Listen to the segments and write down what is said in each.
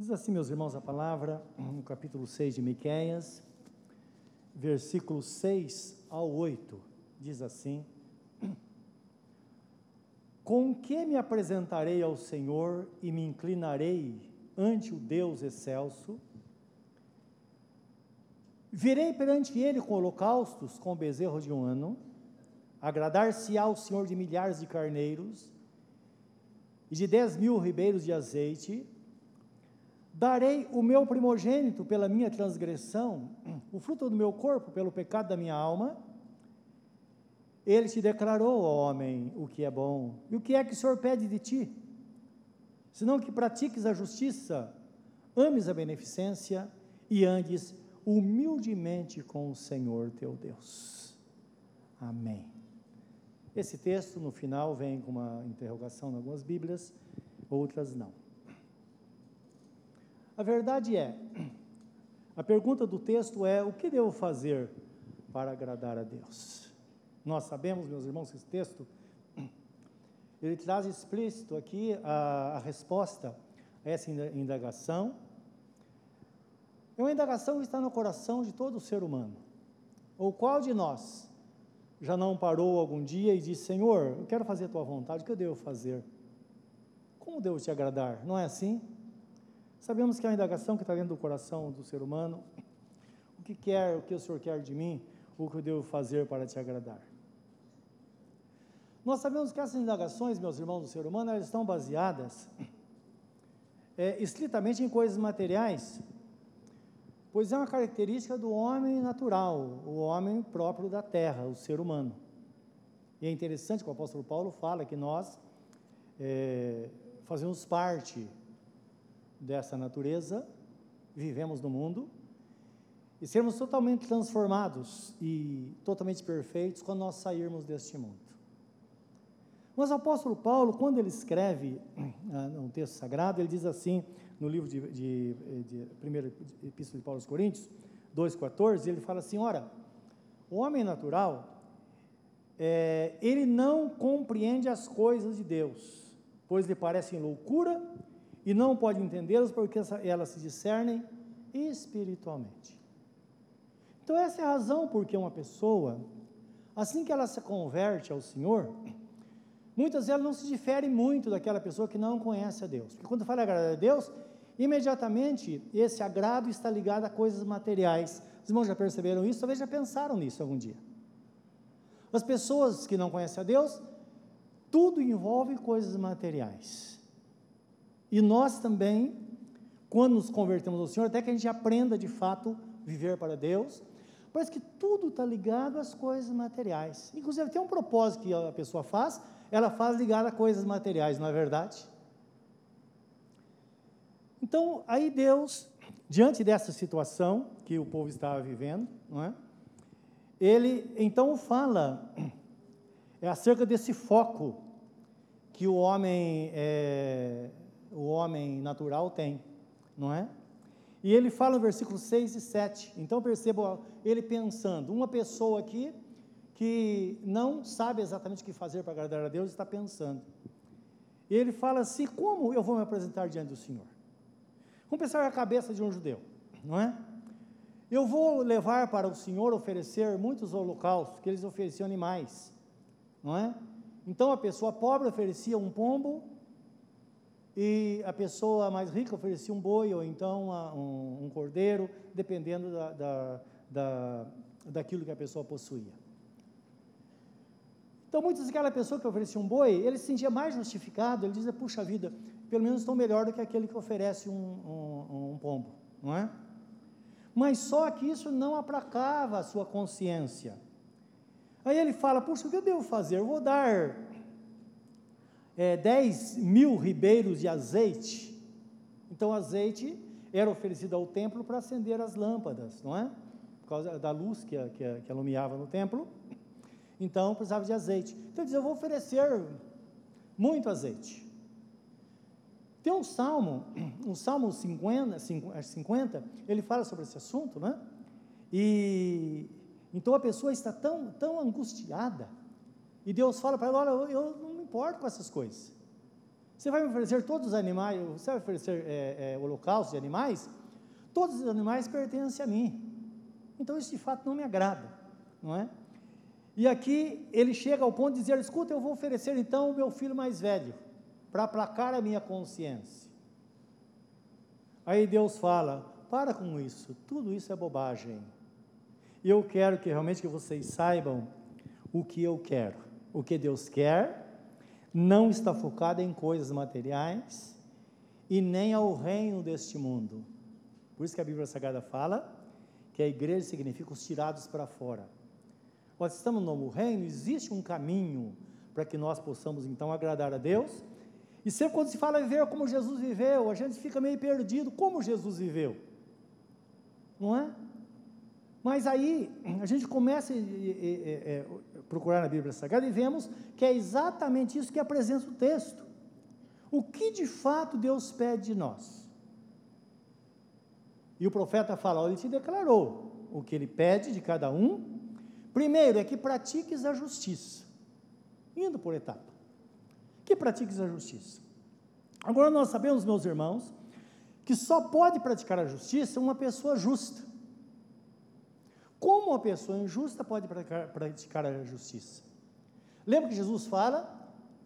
Diz assim, meus irmãos, a palavra, no capítulo 6 de Miqueias, versículos 6 ao 8, diz assim: Com que me apresentarei ao Senhor e me inclinarei ante o Deus excelso? Virei perante ele com holocaustos, com bezerro de um ano, agradar-se-á ao Senhor de milhares de carneiros e de dez mil ribeiros de azeite, Darei o meu primogênito pela minha transgressão, o fruto do meu corpo pelo pecado da minha alma. Ele te declarou, ó homem, o que é bom. E o que é que o Senhor pede de ti? Senão que pratiques a justiça, ames a beneficência e andes humildemente com o Senhor teu Deus. Amém. Esse texto no final vem com uma interrogação em algumas Bíblias, outras não. A verdade é, a pergunta do texto é: o que devo fazer para agradar a Deus? Nós sabemos, meus irmãos, que esse texto ele traz explícito aqui a, a resposta a essa indagação. É uma indagação que está no coração de todo ser humano. Ou qual de nós já não parou algum dia e disse: Senhor, eu quero fazer a tua vontade, o que eu devo fazer? Como devo te agradar? Não é assim? Sabemos que é uma indagação que está dentro do coração do ser humano. O que quer, o que o Senhor quer de mim, o que eu devo fazer para te agradar? Nós sabemos que essas indagações, meus irmãos do ser humano, elas estão baseadas é, estritamente em coisas materiais, pois é uma característica do homem natural, o homem próprio da terra, o ser humano. E é interessante que o apóstolo Paulo fala que nós é, fazemos parte dessa natureza, vivemos no mundo, e sermos totalmente transformados e totalmente perfeitos quando nós sairmos deste mundo. Mas o apóstolo Paulo, quando ele escreve uh, um texto sagrado, ele diz assim, no livro de, de, de, primeira epístola de Paulo aos Coríntios, 2,14, ele fala assim, ora, o homem natural, é, ele não compreende as coisas de Deus, pois lhe parecem loucura e não pode entendê-las porque elas se discernem espiritualmente. Então, essa é a razão porque uma pessoa, assim que ela se converte ao Senhor, muitas vezes não se difere muito daquela pessoa que não conhece a Deus. Porque quando fala agradar a Deus, imediatamente esse agrado está ligado a coisas materiais. Os irmãos já perceberam isso? Talvez já pensaram nisso algum dia. As pessoas que não conhecem a Deus, tudo envolve coisas materiais. E nós também, quando nos convertemos ao Senhor, até que a gente aprenda de fato viver para Deus, parece que tudo está ligado às coisas materiais. Inclusive, tem um propósito que a pessoa faz, ela faz ligado a coisas materiais, não é verdade? Então, aí Deus, diante dessa situação que o povo estava vivendo, não é? ele então fala é acerca desse foco que o homem é, o homem natural tem, não é? E ele fala no versículo 6 e 7. Então perceba ele pensando, uma pessoa aqui que não sabe exatamente o que fazer para agradar a Deus está pensando. E ele fala assim: como eu vou me apresentar diante do Senhor? Vamos pensar a cabeça de um judeu, não é? Eu vou levar para o Senhor oferecer muitos holocaustos, que eles ofereciam animais, não é? Então a pessoa pobre oferecia um pombo e a pessoa mais rica oferecia um boi ou então um, um cordeiro, dependendo da, da, da, daquilo que a pessoa possuía. Então, muitas aquela pessoa que oferecia um boi, ele se sentia mais justificado, ele dizia, puxa vida, pelo menos estou melhor do que aquele que oferece um, um, um pombo, não é? Mas só que isso não aplacava a sua consciência. Aí ele fala, puxa, o que eu devo fazer? Eu vou dar é, 10 mil ribeiros de azeite. Então, azeite era oferecido ao templo para acender as lâmpadas, não é? Por causa da luz que, que, que alumiava no templo. Então, precisava de azeite. Então, ele diz: Eu vou oferecer muito azeite. Tem um salmo, um salmo 50, 50, ele fala sobre esse assunto, né? E então a pessoa está tão, tão angustiada, e Deus fala para ela: Olha, eu não importo com essas coisas. Você vai me oferecer todos os animais, você vai oferecer é, é, holocaustos de animais? Todos os animais pertencem a mim. Então isso de fato não me agrada, não é? E aqui ele chega ao ponto de dizer: escuta, eu vou oferecer então o meu filho mais velho, para aplacar a minha consciência. Aí Deus fala: para com isso, tudo isso é bobagem. Eu quero que realmente que vocês saibam o que eu quero. O que Deus quer não está focado em coisas materiais e nem ao reino deste mundo. Por isso que a Bíblia Sagrada fala que a igreja significa os tirados para fora. Nós estamos no novo reino, existe um caminho para que nós possamos então agradar a Deus. E sempre quando se fala viver como Jesus viveu, a gente fica meio perdido. Como Jesus viveu? Não é? Mas aí a gente começa a procurar na Bíblia Sagrada e vemos que é exatamente isso que apresenta o texto. O que de fato Deus pede de nós? E o profeta fala: ele te declarou o que ele pede de cada um. Primeiro é que pratiques a justiça, indo por etapa. Que pratiques a justiça. Agora nós sabemos, meus irmãos, que só pode praticar a justiça uma pessoa justa. Como uma pessoa injusta pode praticar, praticar a justiça? Lembra que Jesus fala: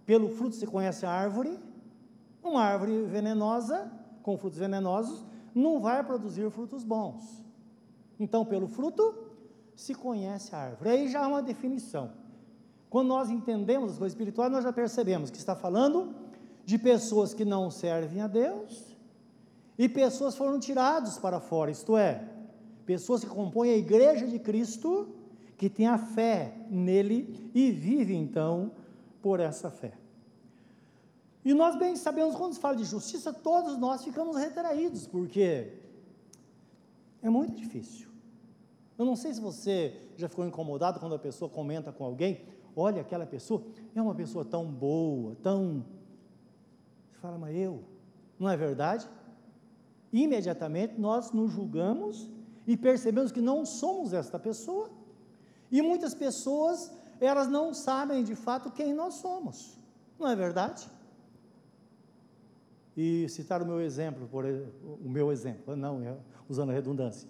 pelo fruto se conhece a árvore, uma árvore venenosa, com frutos venenosos, não vai produzir frutos bons. Então, pelo fruto se conhece a árvore. Aí já há uma definição. Quando nós entendemos as coisas espirituais, nós já percebemos que está falando de pessoas que não servem a Deus e pessoas foram tiradas para fora, isto é, pessoas que compõem a igreja de Cristo, que têm a fé nele e vivem então por essa fé. E nós bem sabemos, quando se fala de justiça, todos nós ficamos retraídos, porque é muito difícil. Eu não sei se você já ficou incomodado quando a pessoa comenta com alguém, olha, aquela pessoa é uma pessoa tão boa, tão. Você fala, mas eu, não é verdade? Imediatamente nós nos julgamos e percebemos que não somos esta pessoa, e muitas pessoas, elas não sabem de fato quem nós somos, não é verdade? e citar o meu exemplo, por, o meu exemplo, não, é, usando a redundância,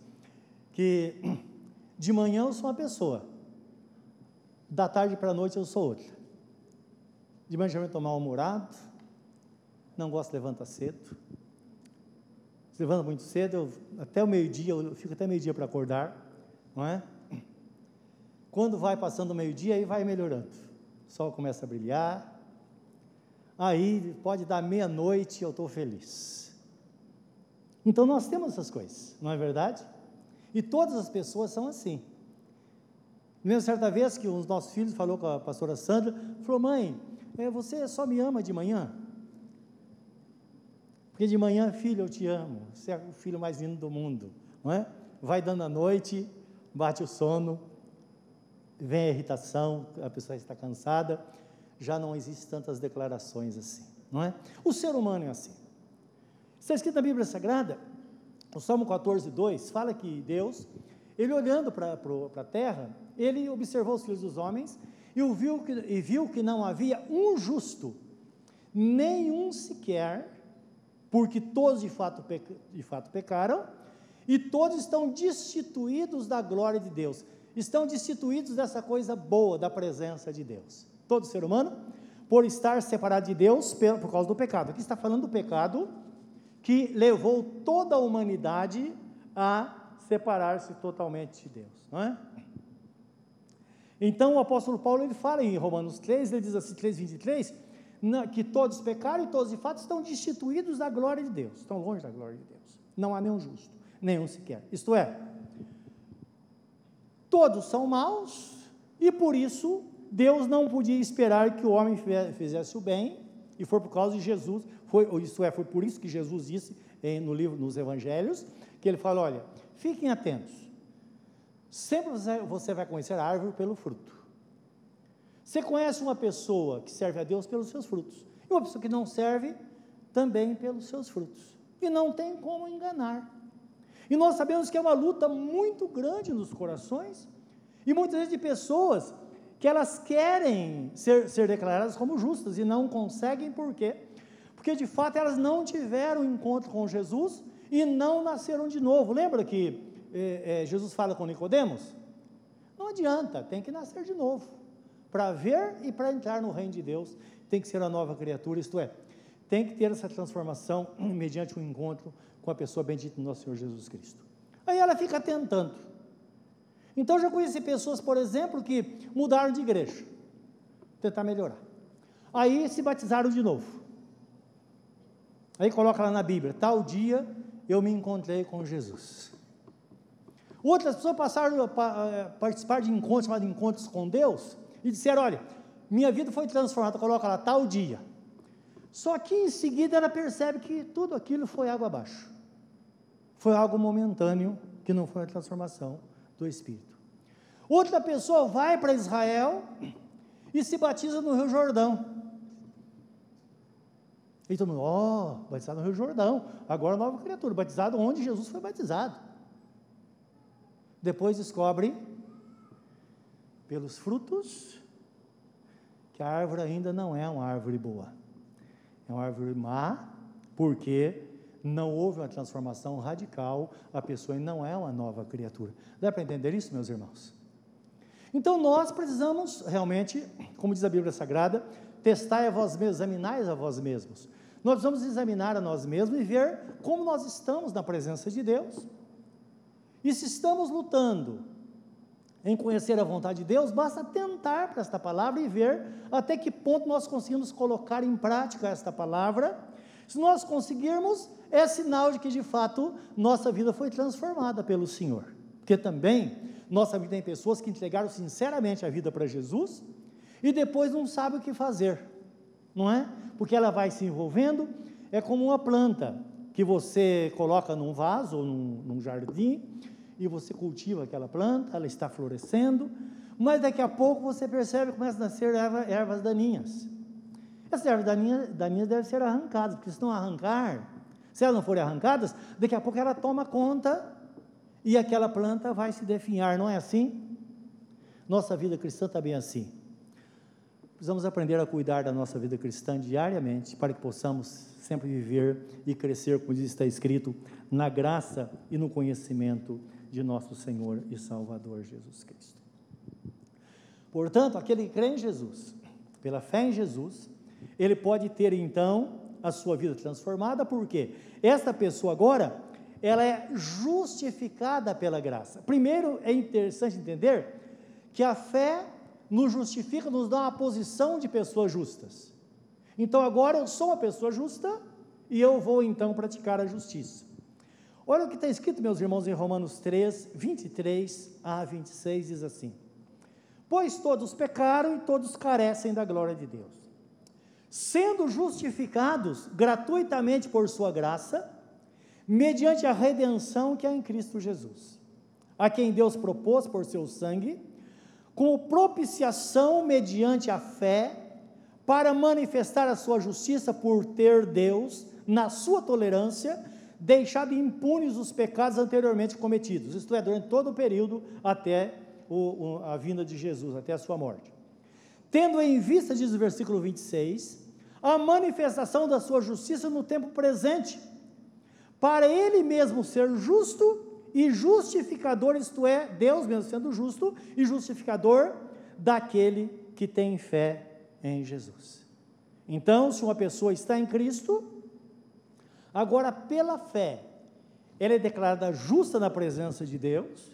que de manhã eu sou uma pessoa, da tarde para a noite eu sou outra. De manhã eu tomar um humorado, não gosto de levantar cedo, se levanta muito cedo, eu, até o meio-dia, eu fico até meio-dia para acordar, não é? Quando vai passando o meio-dia, aí vai melhorando. O sol começa a brilhar, aí pode dar meia-noite e eu estou feliz. Então nós temos essas coisas, não é verdade? E todas as pessoas são assim. Mesmo certa vez que um dos nossos filhos falou com a pastora Sandra, falou, mãe, é, você só me ama de manhã? Porque de manhã, filho, eu te amo, você é o filho mais lindo do mundo, não é? Vai dando a noite, bate o sono, vem a irritação, a pessoa está cansada, já não existem tantas declarações assim, não é? O ser humano é assim. Está escrito na Bíblia Sagrada, o Salmo 14, 2, fala que Deus, ele olhando para a terra, ele observou os filhos dos homens e viu, que, e viu que não havia um justo, nenhum sequer, porque todos de fato, de fato pecaram, e todos estão destituídos da glória de Deus, estão destituídos dessa coisa boa da presença de Deus todo ser humano, por estar separado de Deus por causa do pecado. Aqui está falando do pecado que levou toda a humanidade a separar-se totalmente de Deus, não é? Então o apóstolo Paulo ele fala em Romanos 3, ele diz assim, 3:23, que todos pecaram e todos de fato estão destituídos da glória de Deus, estão longe da glória de Deus. Não há nenhum justo, nenhum sequer. Isto é, todos são maus e por isso Deus não podia esperar que o homem fizesse o bem, e foi por causa de Jesus, foi, isso é, foi por isso que Jesus disse em, no livro, nos evangelhos, que ele fala, olha, fiquem atentos, sempre você, vai conhecer a árvore pelo fruto, você conhece uma pessoa que serve a Deus pelos seus frutos, e uma pessoa que não serve, também pelos seus frutos, e não tem como enganar, e nós sabemos que é uma luta muito grande nos corações, e muitas vezes de pessoas que elas querem ser, ser declaradas como justas e não conseguem, por quê? Porque de fato elas não tiveram encontro com Jesus e não nasceram de novo. Lembra que eh, eh, Jesus fala com Nicodemos? Não adianta, tem que nascer de novo. Para ver e para entrar no reino de Deus, tem que ser uma nova criatura, isto é, tem que ter essa transformação mediante um encontro com a pessoa bendita do nosso Senhor Jesus Cristo. Aí ela fica tentando. Então já conheci pessoas, por exemplo, que mudaram de igreja, tentar melhorar. Aí se batizaram de novo. Aí coloca lá na Bíblia, tal dia eu me encontrei com Jesus. Outras pessoas passaram a eh, participar de encontros, chamados encontros com Deus, e disseram: Olha, minha vida foi transformada, coloca lá, tal dia. Só que em seguida ela percebe que tudo aquilo foi água abaixo. Foi algo momentâneo, que não foi a transformação do Espírito. Outra pessoa vai para Israel e se batiza no Rio Jordão. E todo mundo, ó, oh, batizado no Rio Jordão, agora nova criatura, batizado onde Jesus foi batizado. Depois descobre, pelos frutos, que a árvore ainda não é uma árvore boa. É uma árvore má, porque não houve uma transformação radical, a pessoa não é uma nova criatura. Dá para entender isso, meus irmãos? Então nós precisamos realmente, como diz a Bíblia Sagrada, testai a vós mesmos, examinai a vós mesmos. Nós vamos examinar a nós mesmos e ver como nós estamos na presença de Deus. E se estamos lutando em conhecer a vontade de Deus, basta tentar para esta palavra e ver até que ponto nós conseguimos colocar em prática esta palavra. Se nós conseguirmos, é sinal de que de fato nossa vida foi transformada pelo Senhor. Porque também nossa vida tem pessoas que entregaram sinceramente a vida para Jesus e depois não sabem o que fazer, não é? Porque ela vai se envolvendo, é como uma planta que você coloca num vaso ou num, num jardim e você cultiva aquela planta, ela está florescendo, mas daqui a pouco você percebe que começam a nascer erva, ervas daninhas. Essas ervas daninhas, daninhas devem ser arrancadas, porque se não arrancar, se elas não forem arrancadas, daqui a pouco ela toma conta e aquela planta vai se definhar, não é assim? Nossa vida cristã também é assim. Precisamos aprender a cuidar da nossa vida cristã diariamente para que possamos sempre viver e crescer, como diz, está escrito, na graça e no conhecimento de nosso Senhor e Salvador Jesus Cristo. Portanto, aquele que crê em Jesus, pela fé em Jesus, ele pode ter então a sua vida transformada, porque esta pessoa agora, ela é justificada pela graça. Primeiro, é interessante entender que a fé nos justifica, nos dá uma posição de pessoas justas. Então agora eu sou uma pessoa justa e eu vou então praticar a justiça. Olha o que está escrito, meus irmãos, em Romanos 3, 23 a 26, diz assim: Pois todos pecaram e todos carecem da glória de Deus. Sendo justificados gratuitamente por Sua graça, mediante a redenção que há em Cristo Jesus, a quem Deus propôs por seu sangue, com propiciação mediante a fé, para manifestar a sua justiça por ter Deus, na sua tolerância, deixado impunes os pecados anteriormente cometidos, isto é, durante todo o período até o, a vinda de Jesus, até a sua morte. Tendo em vista, diz o versículo 26, a manifestação da sua justiça no tempo presente, para ele mesmo ser justo e justificador, isto é, Deus mesmo sendo justo e justificador daquele que tem fé em Jesus. Então, se uma pessoa está em Cristo, agora pela fé, ela é declarada justa na presença de Deus,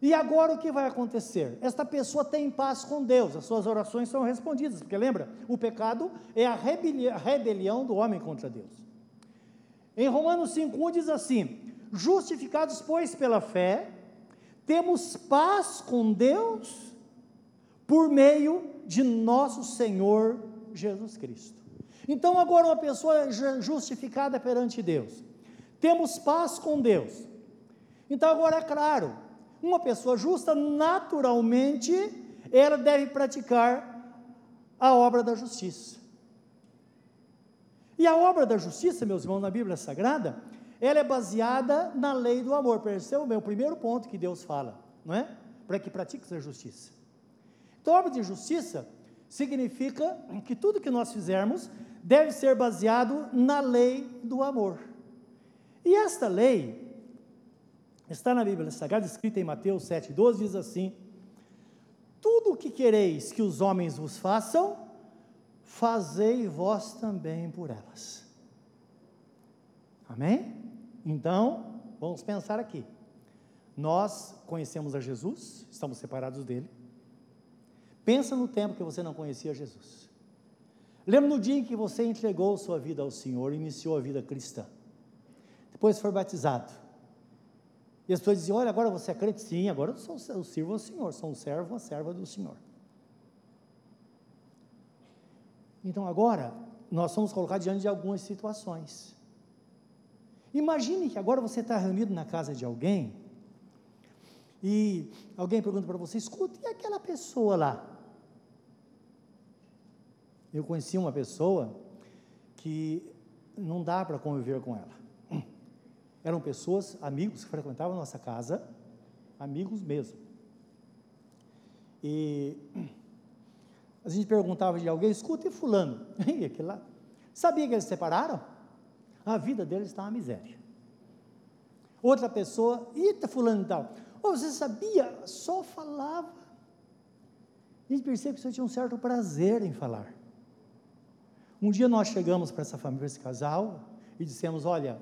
e agora o que vai acontecer? Esta pessoa tem paz com Deus, as suas orações são respondidas, porque lembra, o pecado é a rebelião do homem contra Deus. Em Romanos 5,1 diz assim: Justificados, pois, pela fé, temos paz com Deus por meio de nosso Senhor Jesus Cristo. Então, agora, uma pessoa justificada perante Deus, temos paz com Deus. Então, agora é claro, uma pessoa justa, naturalmente, ela deve praticar a obra da justiça. E a obra da justiça, meus irmãos, na Bíblia Sagrada, ela é baseada na lei do amor. Percebeu o meu primeiro ponto que Deus fala, não é? Para que pratiques a justiça. Então, a obra de justiça significa que tudo que nós fizermos deve ser baseado na lei do amor. E esta lei está na Bíblia Sagrada, escrita em Mateus 7,12, diz assim: Tudo o que quereis que os homens vos façam, fazei vós também por elas. Amém? Então, vamos pensar aqui. Nós conhecemos a Jesus, estamos separados dele. Pensa no tempo que você não conhecia Jesus. Lembra no dia em que você entregou sua vida ao Senhor, iniciou a vida cristã. Depois foi batizado. E as pessoas diziam: Olha, agora você é crente? Sim, agora eu, sou, eu sirvo ao Senhor, sou um servo, uma serva do Senhor. Então agora, nós somos colocados diante de algumas situações. Imagine que agora você está reunido na casa de alguém e alguém pergunta para você: escuta, e aquela pessoa lá? Eu conheci uma pessoa que não dá para conviver com ela. Eram pessoas, amigos que frequentavam a nossa casa, amigos mesmo. E a gente perguntava de alguém, escuta, e fulano? E aquele lá? Sabia que eles se separaram? A vida deles está uma miséria. Outra pessoa, eita, fulano e tal. Oh, você sabia? Só falava. A gente percebe que você tinha um certo prazer em falar. Um dia nós chegamos para essa família, esse casal, e dissemos: Olha,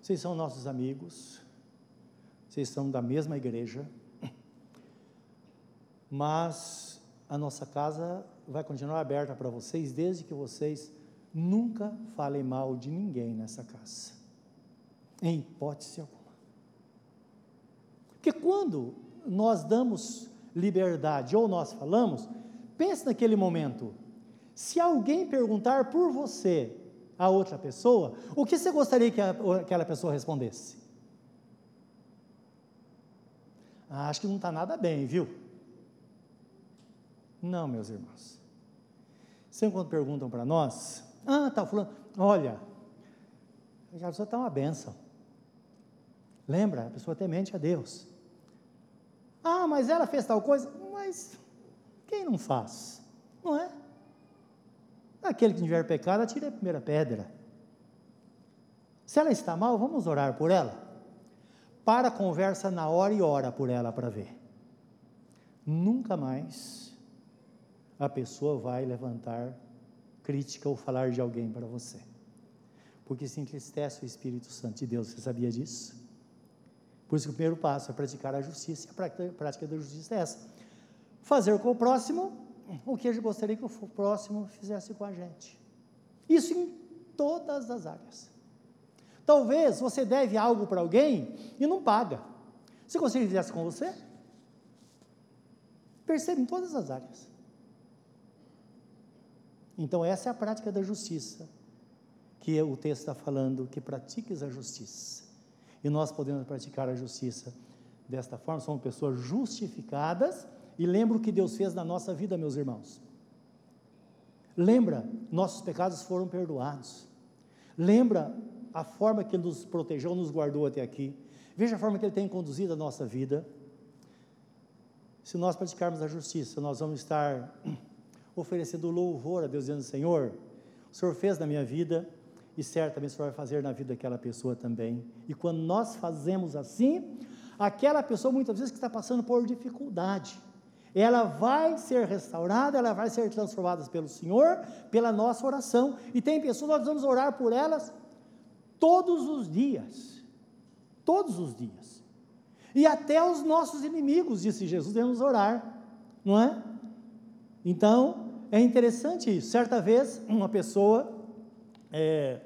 vocês são nossos amigos, vocês são da mesma igreja, mas a nossa casa vai continuar aberta para vocês, desde que vocês nunca falem mal de ninguém nessa casa, em hipótese alguma. Porque quando nós damos liberdade ou nós falamos, pense naquele momento, se alguém perguntar por você a outra pessoa, o que você gostaria que aquela pessoa respondesse? Ah, acho que não está nada bem, viu? Não, meus irmãos. Sempre quando perguntam para nós, ah, está falando, olha, a pessoa está uma benção. Lembra, a pessoa temente a Deus. Ah, mas ela fez tal coisa. Mas quem não faz? Não é? Aquele que tiver pecado, atire a primeira pedra. Se ela está mal, vamos orar por ela. Para a conversa na hora e ora por ela para ver. Nunca mais a pessoa vai levantar crítica ou falar de alguém para você. Porque se entristece o Espírito Santo de Deus, você sabia disso? Por isso que o primeiro passo é praticar a justiça, e a prática, da justiça é essa. Fazer com o próximo o que gente gostaria que o próximo fizesse com a gente. Isso em todas as áreas. Talvez você deve algo para alguém e não paga. Você gostaria que fizesse com você? Perceba em todas as áreas. Então, essa é a prática da justiça, que o texto está falando, que pratiques a justiça. E nós podemos praticar a justiça desta forma, somos pessoas justificadas e lembra o que Deus fez na nossa vida, meus irmãos. Lembra, nossos pecados foram perdoados. Lembra a forma que Ele nos protegeu, nos guardou até aqui. Veja a forma que Ele tem conduzido a nossa vida. Se nós praticarmos a justiça, nós vamos estar oferecendo louvor a Deus, dizendo: Senhor, o Senhor fez na minha vida e certamente o Senhor vai fazer na vida daquela pessoa também. E quando nós fazemos assim, aquela pessoa muitas vezes que está passando por dificuldade, ela vai ser restaurada, ela vai ser transformada pelo Senhor, pela nossa oração. E tem pessoas, nós vamos orar por elas todos os dias. Todos os dias. E até os nossos inimigos, disse Jesus, devemos orar, não é? Então, é interessante isso. Certa vez, uma pessoa, é,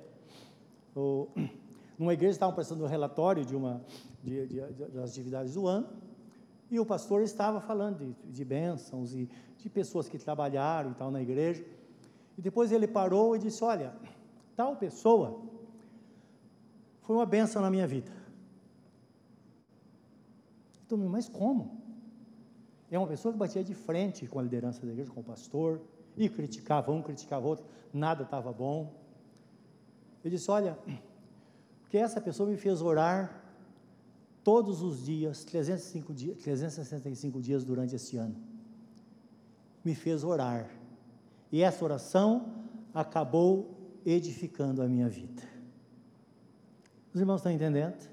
o, numa igreja, estavam prestando um relatório de uma, de, de, de, das atividades do ano, e o pastor estava falando de, de bênçãos e de pessoas que trabalharam e tal na igreja. E depois ele parou e disse: Olha, tal pessoa foi uma bênção na minha vida. Então, mas como? É uma pessoa que batia de frente com a liderança da igreja, com o pastor, e criticava um, criticava outro, nada estava bom. Ele disse: Olha, porque essa pessoa me fez orar todos os dias, 305 dias, 365 dias durante esse ano. Me fez orar. E essa oração acabou edificando a minha vida. Os irmãos estão entendendo?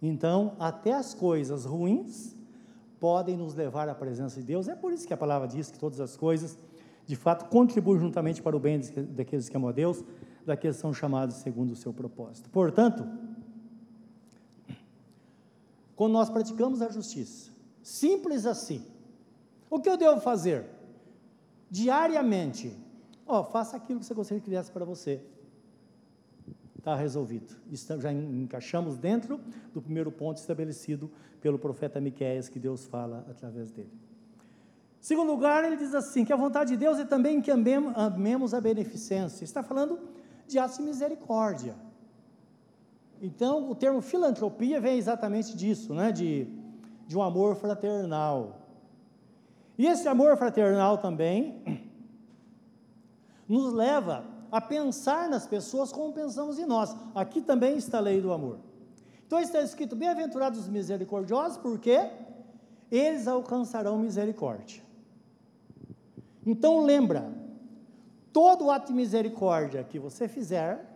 Então, até as coisas ruins podem nos levar à presença de Deus. É por isso que a palavra diz que todas as coisas, de fato, contribuem juntamente para o bem daqueles que amam a Deus, daqueles que são chamados segundo o seu propósito. Portanto, quando nós praticamos a justiça, simples assim, o que eu devo fazer? Diariamente, ó, oh, faça aquilo que você gostaria que viesse para você está resolvido. Já encaixamos dentro do primeiro ponto estabelecido pelo profeta Miqueias, que Deus fala através dele. Segundo lugar, ele diz assim: que a vontade de Deus é também que amemos a beneficência. Está falando de ato de misericórdia. Então, o termo filantropia vem exatamente disso, né? de, de um amor fraternal. E esse amor fraternal também nos leva a pensar nas pessoas como pensamos em nós. Aqui também está a lei do amor. Então está escrito: Bem-aventurados os misericordiosos, porque eles alcançarão misericórdia. Então lembra, todo ato de misericórdia que você fizer,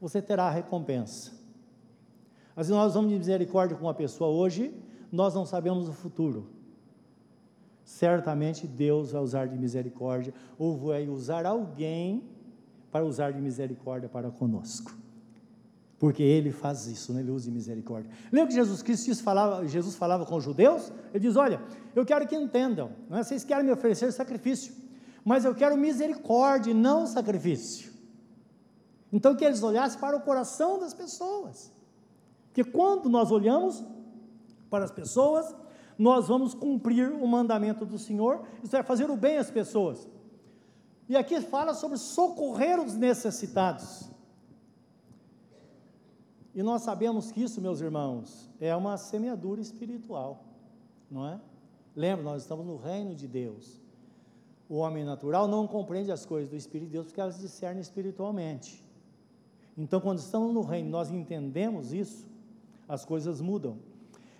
você terá a recompensa. Às vezes nós vamos de misericórdia com uma pessoa hoje, nós não sabemos o futuro certamente Deus vai usar de misericórdia, ou vai usar alguém para usar de misericórdia para conosco. Porque ele faz isso, né? ele usa de misericórdia. Lembra que Jesus Cristo falava, Jesus falava com os judeus? Ele diz: Olha, eu quero que entendam, é? vocês querem me oferecer sacrifício, mas eu quero misericórdia e não sacrifício. Então que eles olhassem para o coração das pessoas. Porque quando nós olhamos para as pessoas, nós vamos cumprir o mandamento do Senhor, isso é fazer o bem às pessoas. E aqui fala sobre socorrer os necessitados. E nós sabemos que isso, meus irmãos, é uma semeadura espiritual, não é? Lembra, nós estamos no reino de Deus. O homem natural não compreende as coisas do Espírito de Deus porque elas discernem espiritualmente. Então, quando estamos no reino, nós entendemos isso, as coisas mudam.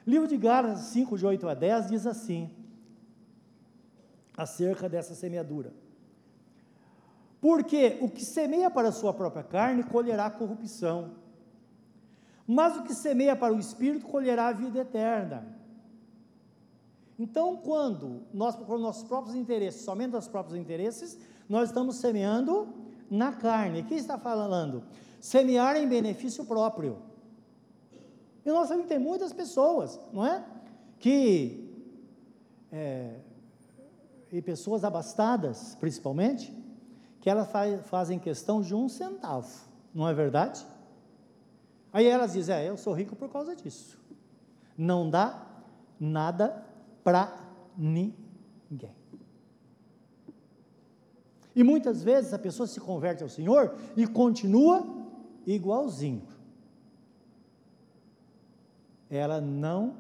Livro de Gálatas 5, de 8 a 10, diz assim, acerca dessa semeadura. Porque o que semeia para a sua própria carne colherá corrupção, mas o que semeia para o espírito colherá a vida eterna. Então, quando nós procuramos nossos próprios interesses, somente os próprios interesses, nós estamos semeando na carne. Quem está falando? Semear em benefício próprio. E nós sabemos que tem muitas pessoas, não é? Que, é, e pessoas abastadas, principalmente, que elas faz, fazem questão de um centavo, não é verdade? Aí elas dizem, é, eu sou rico por causa disso. Não dá nada para ninguém. E muitas vezes a pessoa se converte ao Senhor e continua igualzinho ela não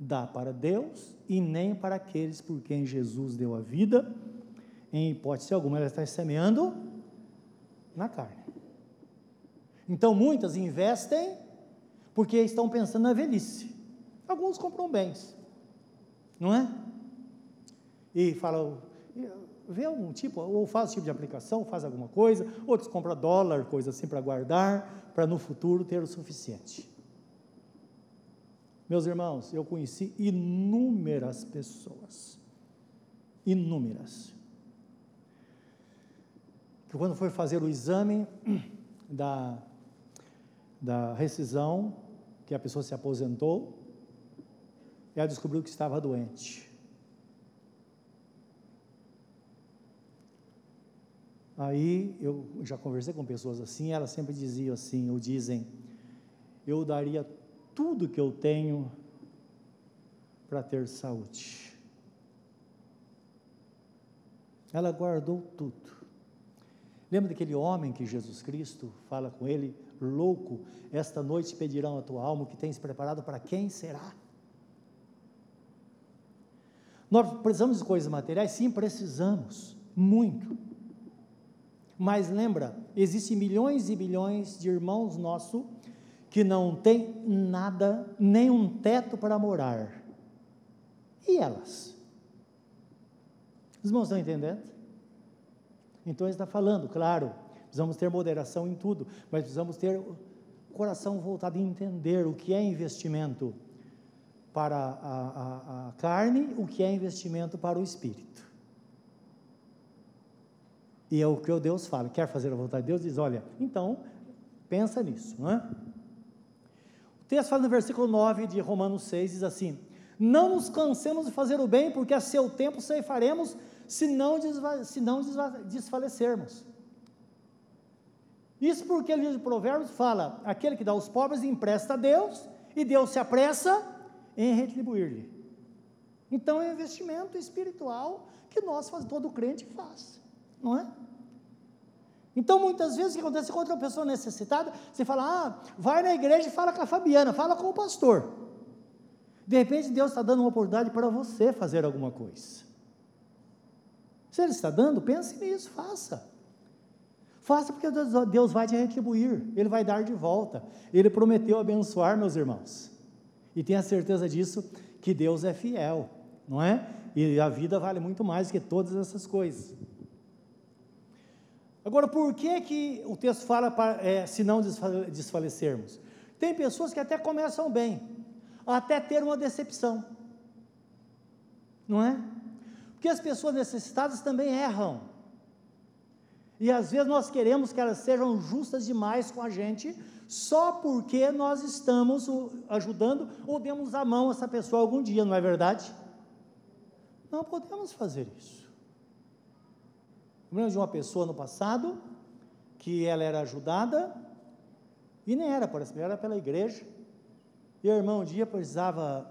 dá para Deus e nem para aqueles por quem Jesus deu a vida, em hipótese alguma, ela está semeando na carne. Então muitas investem porque estão pensando na velhice. Alguns compram bens, não é? E falam, vê algum tipo, ou faz tipo de aplicação, faz alguma coisa, outros compram dólar, coisa assim para guardar, para no futuro ter o suficiente. Meus irmãos, eu conheci inúmeras pessoas, inúmeras, que quando foi fazer o exame da, da rescisão, que a pessoa se aposentou, ela descobriu que estava doente. Aí eu já conversei com pessoas assim, elas sempre diziam assim, ou dizem, eu daria tudo que eu tenho para ter saúde. Ela guardou tudo. Lembra daquele homem que Jesus Cristo fala com ele, louco, esta noite pedirão a tua alma, o que tens preparado para quem será? Nós precisamos de coisas materiais? Sim, precisamos, muito. Mas lembra, existem milhões e bilhões de irmãos nossos que não tem nada, nem um teto para morar. E elas? Os irmãos estão entendendo? Então ele está falando, claro, precisamos ter moderação em tudo, mas precisamos ter o coração voltado a entender o que é investimento para a, a, a carne, o que é investimento para o espírito. E é o que o Deus fala, quer fazer a vontade de Deus, diz, olha, então, pensa nisso, não é? O texto fala no versículo 9 de Romanos 6, diz assim, não nos cansemos de fazer o bem, porque a seu tempo ceifaremos, se não, desva, se não desfalecermos. Isso porque o livro de Provérbios fala: aquele que dá aos pobres empresta a Deus, e Deus se apressa em retribuir-lhe. Então é um investimento espiritual que nós faz, todo crente faz, não é? Então, muitas vezes, o que acontece com outra pessoa necessitada, você fala, ah, vai na igreja e fala com a Fabiana, fala com o pastor. De repente, Deus está dando uma oportunidade para você fazer alguma coisa. Se Ele está dando, pense nisso, faça. Faça porque Deus vai te retribuir, Ele vai dar de volta. Ele prometeu abençoar, meus irmãos. E tenha certeza disso, que Deus é fiel, não é? E a vida vale muito mais que todas essas coisas. Agora, por que, que o texto fala para, é, se não desfalecermos? Tem pessoas que até começam bem, até ter uma decepção, não é? Porque as pessoas necessitadas também erram. E às vezes nós queremos que elas sejam justas demais com a gente, só porque nós estamos ajudando ou demos a mão a essa pessoa algum dia, não é verdade? Não podemos fazer isso. Lembro de uma pessoa no passado que ela era ajudada e nem era por essa, era pela igreja. E o irmão um dia precisava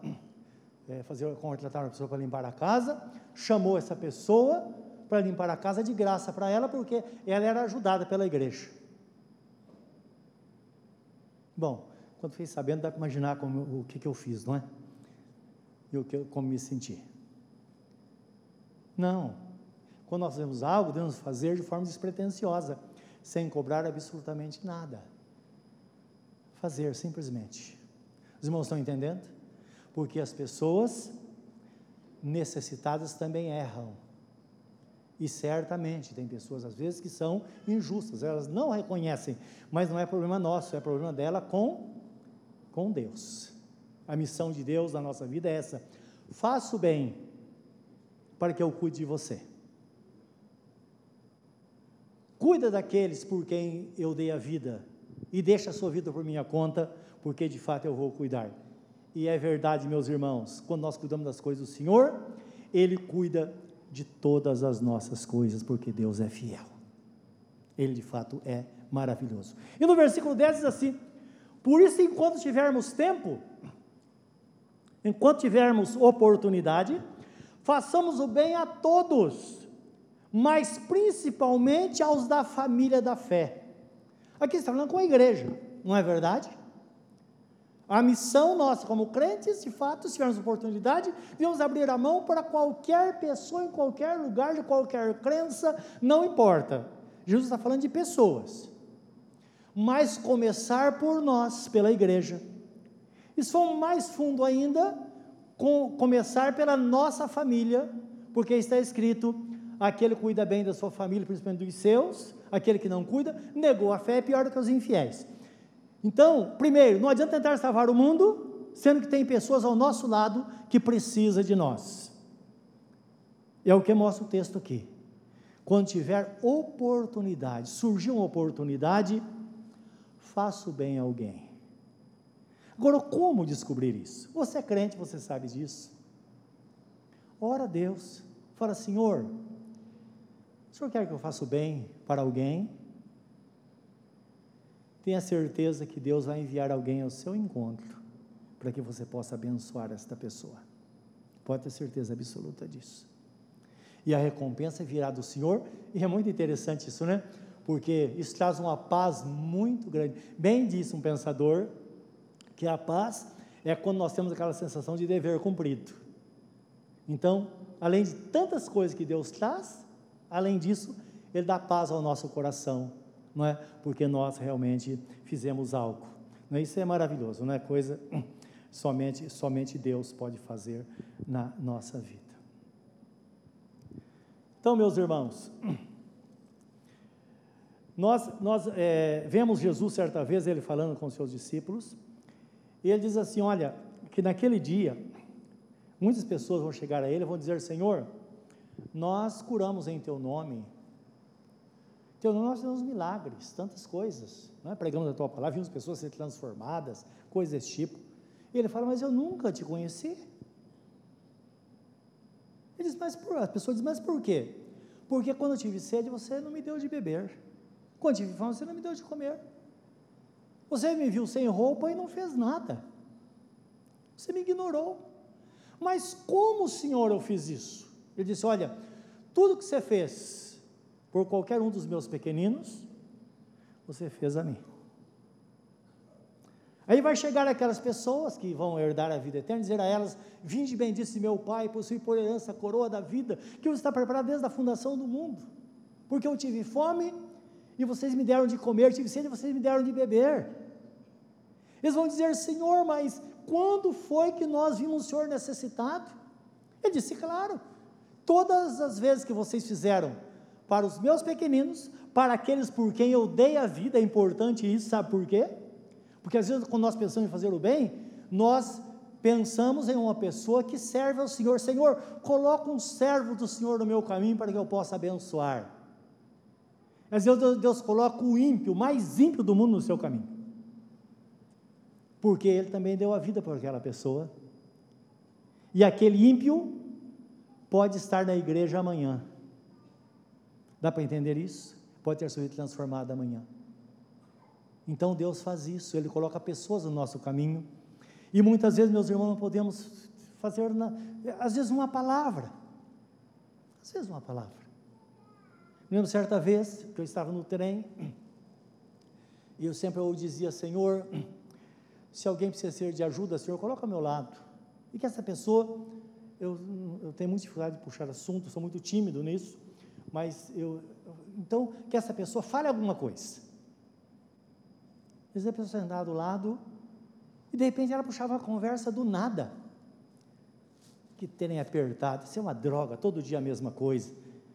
é, fazer, contratar uma pessoa para limpar a casa, chamou essa pessoa para limpar a casa de graça para ela, porque ela era ajudada pela igreja. Bom, quando fiquei sabendo, dá para imaginar como, o que, que eu fiz, não é? E o que, como me senti. Não, quando nós fazemos algo, devemos fazer de forma despretensiosa, sem cobrar absolutamente nada. Fazer simplesmente. Os irmãos estão entendendo? Porque as pessoas necessitadas também erram. E certamente tem pessoas, às vezes, que são injustas, elas não reconhecem, mas não é problema nosso, é problema dela com, com Deus. A missão de Deus na nossa vida é essa: faça o bem para que eu cuide de você. Cuida daqueles por quem eu dei a vida e deixa a sua vida por minha conta, porque de fato eu vou cuidar. E é verdade, meus irmãos, quando nós cuidamos das coisas do Senhor, Ele cuida de todas as nossas coisas, porque Deus é fiel. Ele de fato é maravilhoso. E no versículo 10 diz assim: Por isso, enquanto tivermos tempo, enquanto tivermos oportunidade, façamos o bem a todos mas principalmente aos da família da fé. Aqui está falando com a igreja, não é verdade? A missão nossa como crentes, de fato, se tivermos oportunidade, devemos abrir a mão para qualquer pessoa, em qualquer lugar, de qualquer crença, não importa. Jesus está falando de pessoas. Mas começar por nós, pela igreja. E se for mais fundo ainda, com, começar pela nossa família, porque está escrito: aquele que cuida bem da sua família, principalmente dos seus, aquele que não cuida, negou a fé é pior do que os infiéis. Então, primeiro, não adianta tentar salvar o mundo, sendo que tem pessoas ao nosso lado que precisam de nós. É o que mostra o texto aqui. Quando tiver oportunidade, surgiu uma oportunidade, faça o bem a alguém. Agora, como descobrir isso? Você é crente, você sabe disso. Ora a Deus, fala, Senhor, o senhor quer que eu faça o bem para alguém? Tenha certeza que Deus vai enviar alguém ao seu encontro para que você possa abençoar esta pessoa. Pode ter certeza absoluta disso. E a recompensa virá do Senhor, e é muito interessante isso, né? Porque isso traz uma paz muito grande. Bem disse um pensador que a paz é quando nós temos aquela sensação de dever cumprido. Então, além de tantas coisas que Deus traz, Além disso, ele dá paz ao nosso coração, não é? Porque nós realmente fizemos algo. Não é? Isso é maravilhoso, não é coisa somente somente Deus pode fazer na nossa vida. Então, meus irmãos, Nós, nós é, vemos Jesus certa vez, ele falando com seus discípulos, e ele diz assim: Olha, que naquele dia, muitas pessoas vão chegar a ele e vão dizer: Senhor, nós curamos em teu nome, teu nome nós fizemos milagres, tantas coisas, não é? pregamos a tua palavra, vimos pessoas ser transformadas, coisas desse tipo. E ele fala: Mas eu nunca te conheci. Ele diz, mas por, a pessoa diz, mas por quê? Porque quando eu tive sede, você não me deu de beber. Quando tive fome, você não me deu de comer. Você me viu sem roupa e não fez nada. Você me ignorou. Mas como, Senhor, eu fiz isso? Ele disse: Olha, tudo que você fez por qualquer um dos meus pequeninos, você fez a mim. Aí vai chegar aquelas pessoas que vão herdar a vida eterna, dizer a elas: Vinde bendito meu Pai, possui por herança a coroa da vida, que você está preparado desde a fundação do mundo. Porque eu tive fome e vocês me deram de comer, tive sede e vocês me deram de beber. Eles vão dizer: Senhor, mas quando foi que nós vimos o Senhor necessitado? Ele disse: Claro, todas as vezes que vocês fizeram para os meus pequeninos, para aqueles por quem eu dei a vida, é importante isso, sabe por quê? Porque às vezes, quando nós pensamos em fazer o bem, nós pensamos em uma pessoa que serve ao Senhor. Senhor, coloca um servo do Senhor no meu caminho para que eu possa abençoar. Às vezes Deus, coloca o ímpio, o mais ímpio do mundo no seu caminho. Porque ele também deu a vida por aquela pessoa. E aquele ímpio pode estar na igreja amanhã. Dá para entender isso? Pode ter sua vida transformada amanhã. Então Deus faz isso, Ele coloca pessoas no nosso caminho. E muitas vezes, meus irmãos, não podemos fazer, às vezes, uma palavra. Às vezes, uma palavra. Me lembro certa vez que eu estava no trem, e eu sempre eu dizia, Senhor, se alguém precisa ser de ajuda, Senhor, coloca ao meu lado. E que essa pessoa, eu, eu tenho muita dificuldade de puxar assunto, sou muito tímido nisso, mas eu, então, que essa pessoa fale alguma coisa. Às vezes a pessoa andava do lado e de repente ela puxava a conversa do nada. Que terem apertado, isso é uma droga, todo dia a mesma coisa.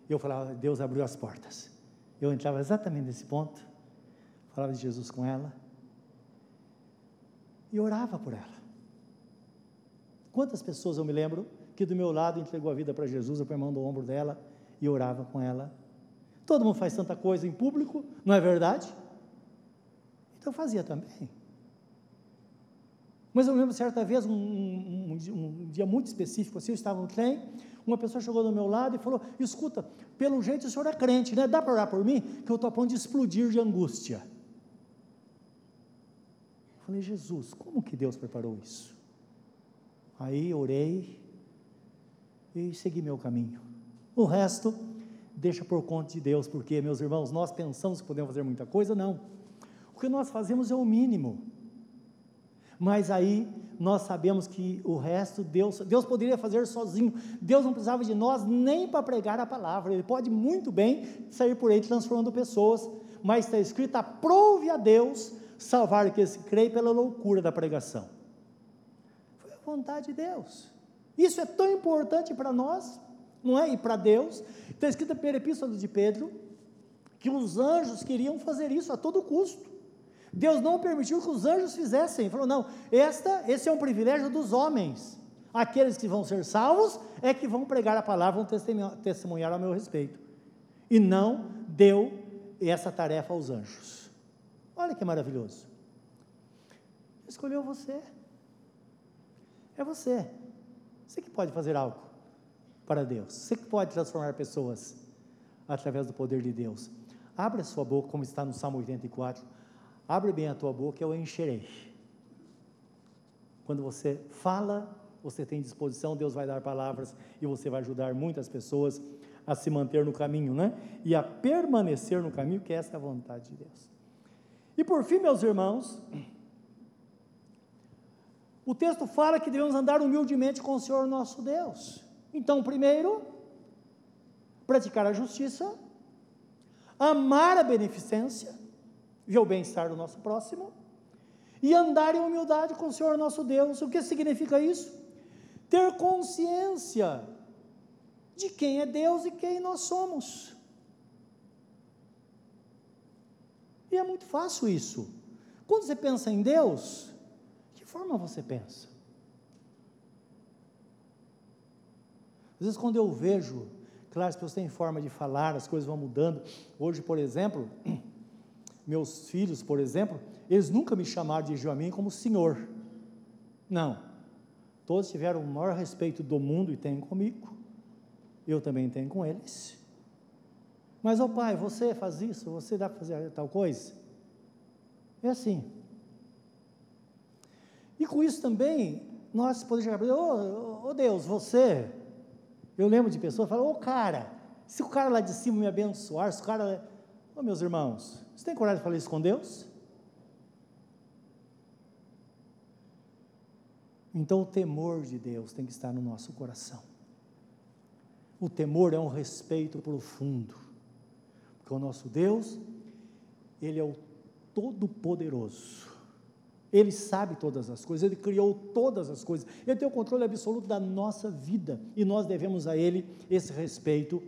Eu falava, Deus abriu as portas. Eu entrava exatamente nesse ponto, falava de Jesus com ela e orava por ela. Quantas pessoas eu me lembro do meu lado entregou a vida para Jesus, eu põe a mão no ombro dela e orava com ela. Todo mundo faz tanta coisa em público, não é verdade? Então eu fazia também. Mas eu lembro certa vez, um, um, um, dia muito específico, assim, eu estava no trem, uma pessoa chegou do meu lado e falou: Escuta, pelo jeito o senhor é crente, né? Dá para orar por mim? Que eu estou a ponto de explodir de angústia. Eu falei: Jesus, como que Deus preparou isso? Aí orei e segui meu caminho. O resto, deixa por conta de Deus, porque, meus irmãos, nós pensamos que podemos fazer muita coisa, não. O que nós fazemos é o mínimo. Mas aí nós sabemos que o resto Deus, Deus poderia fazer sozinho. Deus não precisava de nós nem para pregar a palavra. Ele pode muito bem sair por aí transformando pessoas, mas está escrito: aprove a Deus salvar que se crê pela loucura da pregação. Foi a vontade de Deus. Isso é tão importante para nós, não é? E para Deus. Está escrito pela Epístola de Pedro que os anjos queriam fazer isso a todo custo. Deus não permitiu que os anjos fizessem. Ele falou: não, esta, esse é um privilégio dos homens. Aqueles que vão ser salvos é que vão pregar a palavra, vão testemunhar ao meu respeito. E não deu essa tarefa aos anjos. Olha que maravilhoso. Escolheu você. É você. Você que pode fazer algo para Deus. Você que pode transformar pessoas através do poder de Deus. Abra sua boca, como está no Salmo 84 Abre bem a tua boca, eu encherei. Quando você fala, você tem disposição, Deus vai dar palavras e você vai ajudar muitas pessoas a se manter no caminho, né? E a permanecer no caminho, que essa é a vontade de Deus. E por fim, meus irmãos, o texto fala que devemos andar humildemente com o Senhor nosso Deus. Então, primeiro, praticar a justiça, amar a beneficência, ver o bem-estar do nosso próximo e andar em humildade com o Senhor nosso Deus. O que significa isso? Ter consciência de quem é Deus e quem nós somos. E é muito fácil isso. Quando você pensa em Deus, forma você pensa? Às vezes, quando eu vejo, claro, as pessoas têm forma de falar, as coisas vão mudando. Hoje, por exemplo, meus filhos, por exemplo, eles nunca me chamaram de a mim como senhor. Não. Todos tiveram o maior respeito do mundo e têm comigo. Eu também tenho com eles. Mas, ô oh, pai, você faz isso, você dá para fazer tal coisa? É assim. E com isso também, nós podemos chegar para Deus, ô oh, oh, Deus, você. Eu lembro de pessoas que falam, ô oh, cara, se o cara lá de cima me abençoar, se o cara. Ô oh, meus irmãos, você tem coragem de falar isso com Deus? Então o temor de Deus tem que estar no nosso coração. O temor é um respeito profundo porque o nosso Deus, Ele é o Todo-Poderoso. Ele sabe todas as coisas, Ele criou todas as coisas, Ele tem o controle absoluto da nossa vida e nós devemos a Ele esse respeito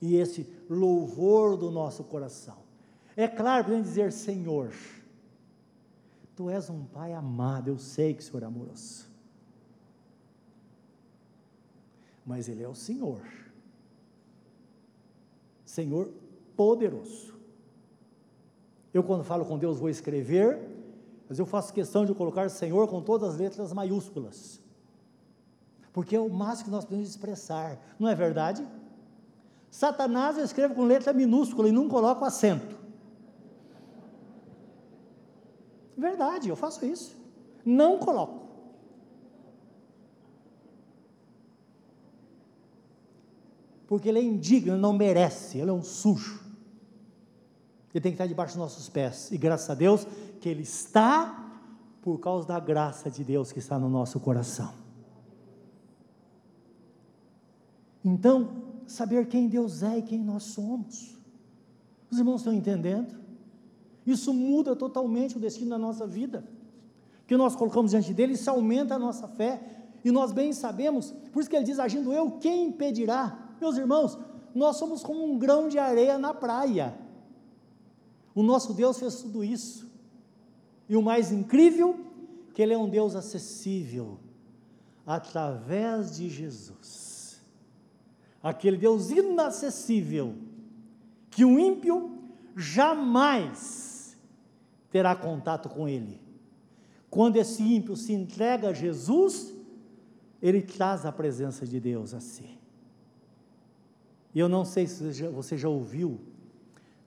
e esse louvor do nosso coração. É claro, podemos dizer Senhor, Tu és um Pai amado, eu sei que o Senhor é amoroso, mas Ele é o Senhor Senhor poderoso. Eu, quando falo com Deus, vou escrever, mas eu faço questão de colocar Senhor com todas as letras maiúsculas, porque é o máximo que nós podemos expressar, não é verdade? Satanás eu escrevo com letra minúscula e não coloco acento. Verdade, eu faço isso. Não coloco. porque ele é indigno, ele não merece, ele é um sujo. Ele tem que estar debaixo dos nossos pés, e graças a Deus que ele está por causa da graça de Deus que está no nosso coração. Então, saber quem Deus é e quem nós somos. Os irmãos estão entendendo? Isso muda totalmente o destino da nossa vida. Que nós colocamos diante dele, isso aumenta a nossa fé. E nós bem sabemos, por isso que ele diz: agindo eu, quem impedirá? Meus irmãos, nós somos como um grão de areia na praia. O nosso Deus fez tudo isso. E o mais incrível, que Ele é um Deus acessível, através de Jesus. Aquele Deus inacessível, que um ímpio jamais terá contato com Ele. Quando esse ímpio se entrega a Jesus, ele traz a presença de Deus a si. E eu não sei se você já ouviu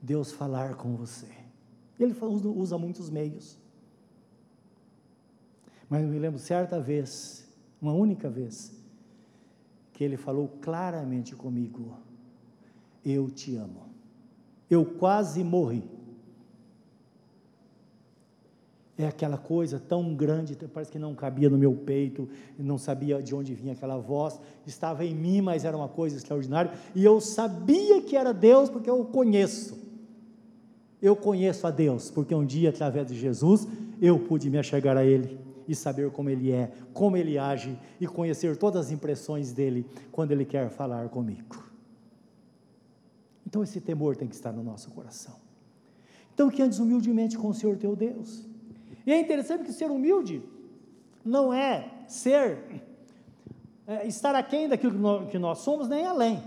Deus falar com você. Ele usa muitos meios. Mas eu me lembro certa vez, uma única vez, que ele falou claramente comigo: Eu te amo. Eu quase morri é aquela coisa tão grande, parece que não cabia no meu peito, não sabia de onde vinha aquela voz, estava em mim, mas era uma coisa extraordinária, e eu sabia que era Deus porque eu o conheço. Eu conheço a Deus, porque um dia, através de Jesus, eu pude me achegar a Ele e saber como Ele é, como Ele age e conhecer todas as impressões dele quando Ele quer falar comigo. Então, esse temor tem que estar no nosso coração. Então, que andes humildemente com o Senhor teu Deus e é interessante que ser humilde não é ser, é, estar aquém daquilo que nós, que nós somos, nem além.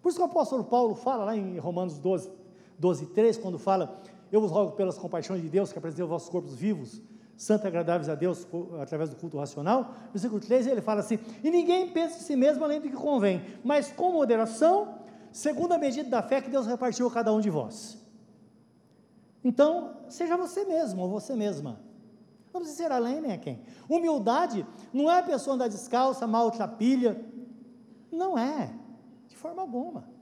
Por isso que o apóstolo Paulo fala lá em Romanos 12, 12 3, quando fala, eu vos rogo pelas compaixões de Deus que apresentei os vossos corpos vivos, santos e agradáveis a Deus através do culto racional. Versículo 3, ele fala assim: E ninguém pensa em si mesmo além do que convém, mas com moderação, segundo a medida da fé que Deus repartiu a cada um de vós. Então, seja você mesmo ou você mesma. Não precisa ser além nem a quem. Humildade não é a pessoa andar descalça, maltrapilha. Não é, de forma alguma.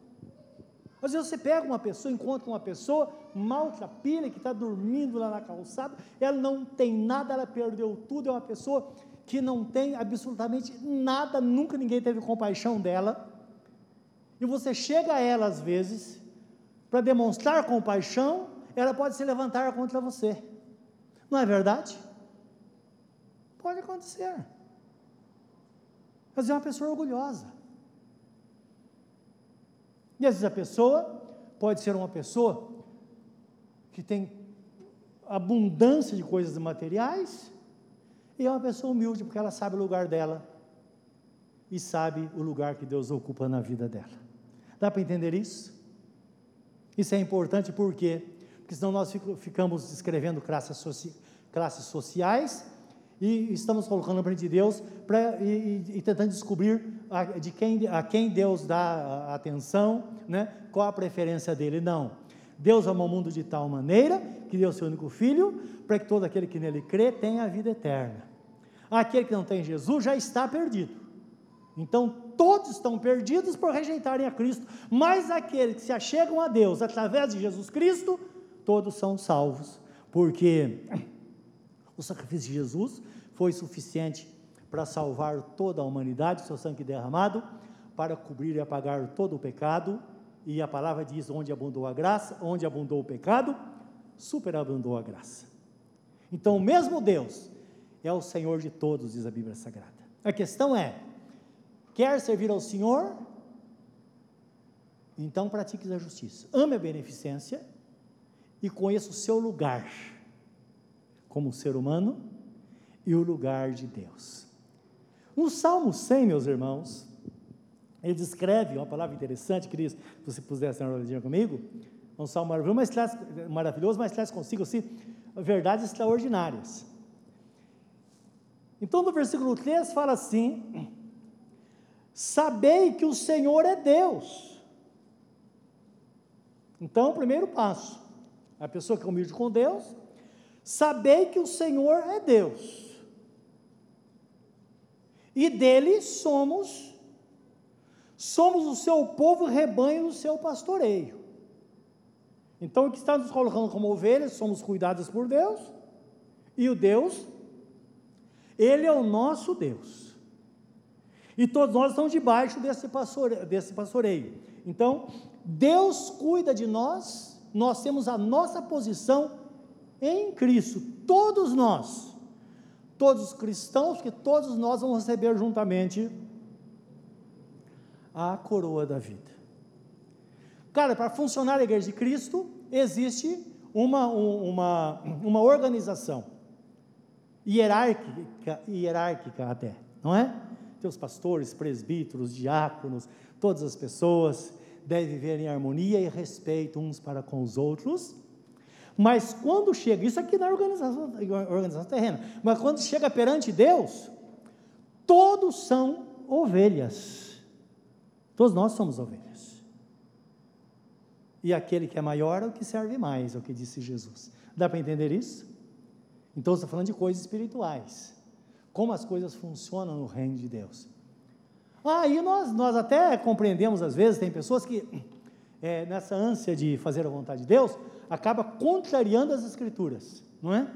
Às vezes você pega uma pessoa, encontra uma pessoa maltrapilha, que está dormindo lá na calçada, ela não tem nada, ela perdeu tudo, é uma pessoa que não tem absolutamente nada, nunca ninguém teve compaixão dela. E você chega a ela às vezes, para demonstrar compaixão, ela pode se levantar contra você. Não é verdade? Pode acontecer. Mas é uma pessoa orgulhosa. E às vezes a pessoa pode ser uma pessoa que tem abundância de coisas materiais, e é uma pessoa humilde, porque ela sabe o lugar dela e sabe o lugar que Deus ocupa na vida dela. Dá para entender isso? Isso é importante por quê? Porque senão nós ficamos descrevendo classes, soci, classes sociais e estamos colocando frente de Deus pra, e, e, tentando descobrir a, de quem, a quem Deus dá atenção, né? qual a preferência dele. Não. Deus amou o mundo de tal maneira que deu seu único filho, para que todo aquele que nele crê tenha a vida eterna. Aquele que não tem Jesus já está perdido. Então, todos estão perdidos por rejeitarem a Cristo, mas aqueles que se achegam a Deus através de Jesus Cristo, todos são salvos, porque o sacrifício de Jesus foi suficiente para salvar toda a humanidade, seu sangue derramado, para cobrir e apagar todo o pecado, e a palavra diz: onde abundou a graça, onde abundou o pecado, superabundou a graça. Então, o mesmo Deus é o Senhor de todos, diz a Bíblia Sagrada. A questão é: quer servir ao Senhor? Então pratique a justiça. Ame a beneficência e conheça o seu lugar como ser humano e o lugar de Deus. No Salmo 100, meus irmãos, ele descreve uma palavra interessante, queria se você pudesse dar uma olhadinha comigo, um salmo maravilhoso, mas traz, maravilhoso, mas traz consigo assim, verdades extraordinárias. Então, no versículo 3 fala assim: Sabei que o Senhor é Deus. Então, o primeiro passo, a pessoa que é humilde com Deus, sabei que o Senhor é Deus. E dele somos, somos o seu povo, rebanho do seu pastoreio. Então, o que está nos colocando como ovelhas, somos cuidados por Deus, e o Deus, Ele é o nosso Deus. E todos nós estamos debaixo desse, pastoreio. Desse pastoreio. Então, Deus cuida de nós, nós temos a nossa posição em Cristo, todos nós, todos os cristãos, que todos nós vamos receber juntamente a coroa da vida. Cara, para funcionar a igreja de Cristo, existe uma, uma, uma organização hierárquica, hierárquica até, não é? Tem os pastores, presbíteros, diáconos, todas as pessoas devem viver em harmonia e respeito uns para com os outros. Mas quando chega, isso aqui na organização, organização terrena, mas quando chega perante Deus, todos são ovelhas. Todos nós somos ovelhas. E aquele que é maior é o que serve mais, é o que disse Jesus. Dá para entender isso? Então, está falando de coisas espirituais como as coisas funcionam no reino de Deus. Aí ah, nós, nós até compreendemos, às vezes, tem pessoas que, é, nessa ânsia de fazer a vontade de Deus, acaba contrariando as escrituras, não é?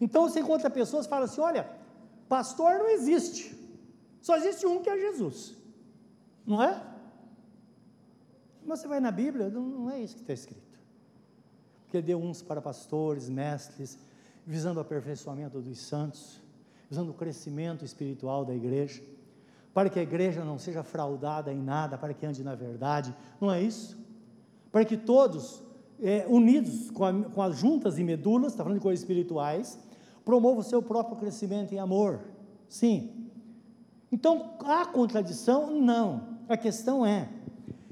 Então você encontra pessoas que falam assim: olha, pastor não existe, só existe um que é Jesus, não é? Mas você vai na Bíblia, não, é isso que está escrito. Porque deu uns para pastores, mestres, visando o aperfeiçoamento dos santos visando o crescimento espiritual da igreja, para que a igreja não seja fraudada em nada, para que ande na verdade, não é isso? Para que todos, é, unidos com, a, com, as juntas e medulas, está falando de coisas espirituais, promovam o seu próprio crescimento em amor, sim. Então, há contradição? Não. A questão é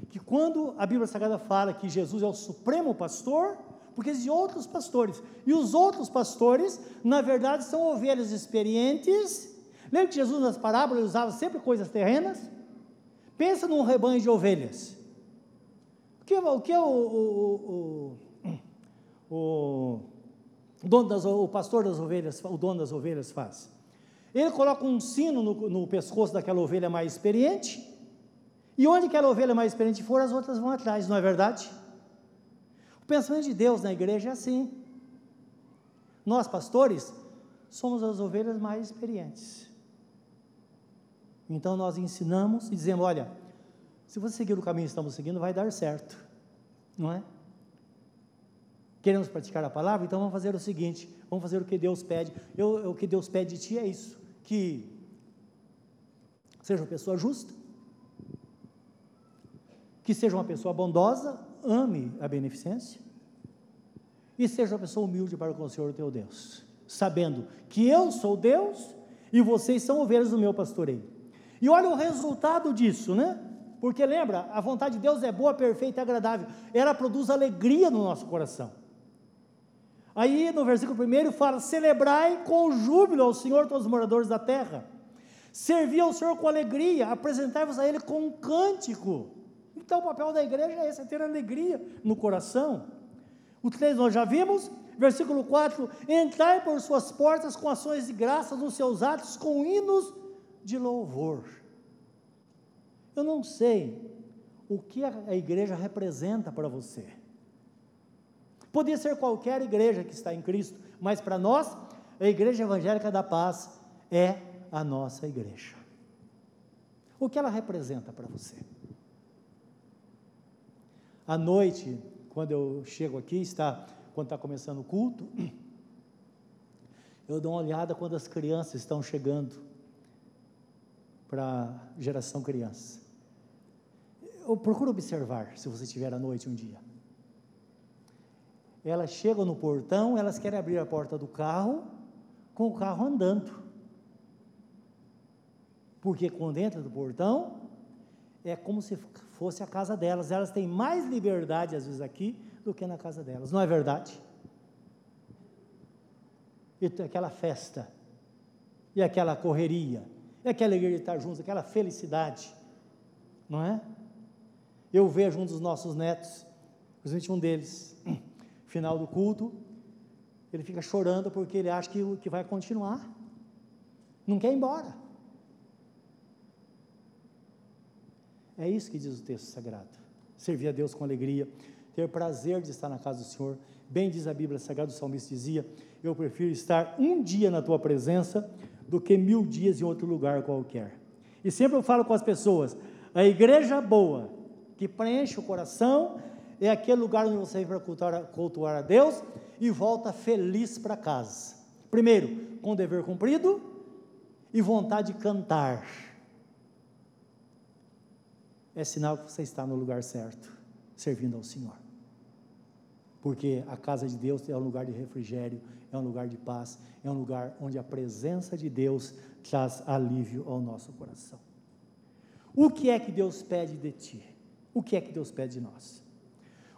que quando a Bíblia Sagrada fala que Jesus é o supremo pastor, porque existem outros pastores. E os outros pastores, na verdade, são ovelhas experientes. Lembra que Jesus nas parábolas usava sempre coisas terrenas? Pensa num rebanho de ovelhas. O que, o, que o, o, o, o, dono das, o pastor das ovelhas, o dono das ovelhas faz? Ele coloca um sino no, no pescoço daquela ovelha mais experiente, e onde aquela ovelha mais experiente for, as outras vão atrás, não é verdade? O pensamento de Deus na igreja é assim. Nós, pastores, somos as ovelhas mais experientes. Então nós ensinamos e dizemos: olha, se você seguir o caminho que estamos seguindo, vai dar certo, não é? Queremos praticar a palavra, então vamos fazer o seguinte: vamos fazer o que Deus pede. Eu, o que Deus pede de ti é isso: que seja uma pessoa justa, que seja uma pessoa bondosa, ame a beneficência E seja uma pessoa humilde para com o Senhor teu Deus, sabendo que eu sou Deus e vocês são ovelhas do meu pastoreio. E olha o resultado disso, né? Porque lembra, a vontade de Deus é boa, perfeita e agradável. Ela produz alegria no nosso coração. Aí no versículo 1 fala: celebrai com júbilo ao Senhor todos os moradores da terra. Servi ao Senhor com alegria, apresentai-vos a Ele com um cântico. Então o papel da igreja é esse, é ter alegria no coração. O 3 nós já vimos, versículo 4: entrai por suas portas com ações de graça nos seus atos, com hinos de louvor. Eu não sei o que a igreja representa para você. Podia ser qualquer igreja que está em Cristo, mas para nós, a Igreja Evangélica da Paz é a nossa igreja. O que ela representa para você? À noite, quando eu chego aqui, está, quando está começando o culto, eu dou uma olhada quando as crianças estão chegando para a geração criança. Eu procuro observar, se você estiver à noite um dia elas chegam no portão, elas querem abrir a porta do carro, com o carro andando. Porque quando entra do portão, é como se fosse a casa delas. Elas têm mais liberdade, às vezes, aqui do que na casa delas. Não é verdade? E aquela festa, e aquela correria, e aquela alegria de estar juntos, aquela felicidade, não é? Eu vejo um dos nossos netos, principalmente um deles, final do culto, ele fica chorando porque ele acha que, que vai continuar, não quer ir embora. É isso que diz o texto sagrado: servir a Deus com alegria, ter prazer de estar na casa do Senhor. Bem diz a Bíblia Sagrada, o salmista dizia: Eu prefiro estar um dia na tua presença do que mil dias em outro lugar qualquer. E sempre eu falo com as pessoas: a igreja boa, que preenche o coração, é aquele lugar onde você vem para cultuar, cultuar a Deus e volta feliz para casa. Primeiro, com dever cumprido e vontade de cantar. É sinal que você está no lugar certo, servindo ao Senhor. Porque a casa de Deus é um lugar de refrigério, é um lugar de paz, é um lugar onde a presença de Deus traz alívio ao nosso coração. O que é que Deus pede de ti? O que é que Deus pede de nós?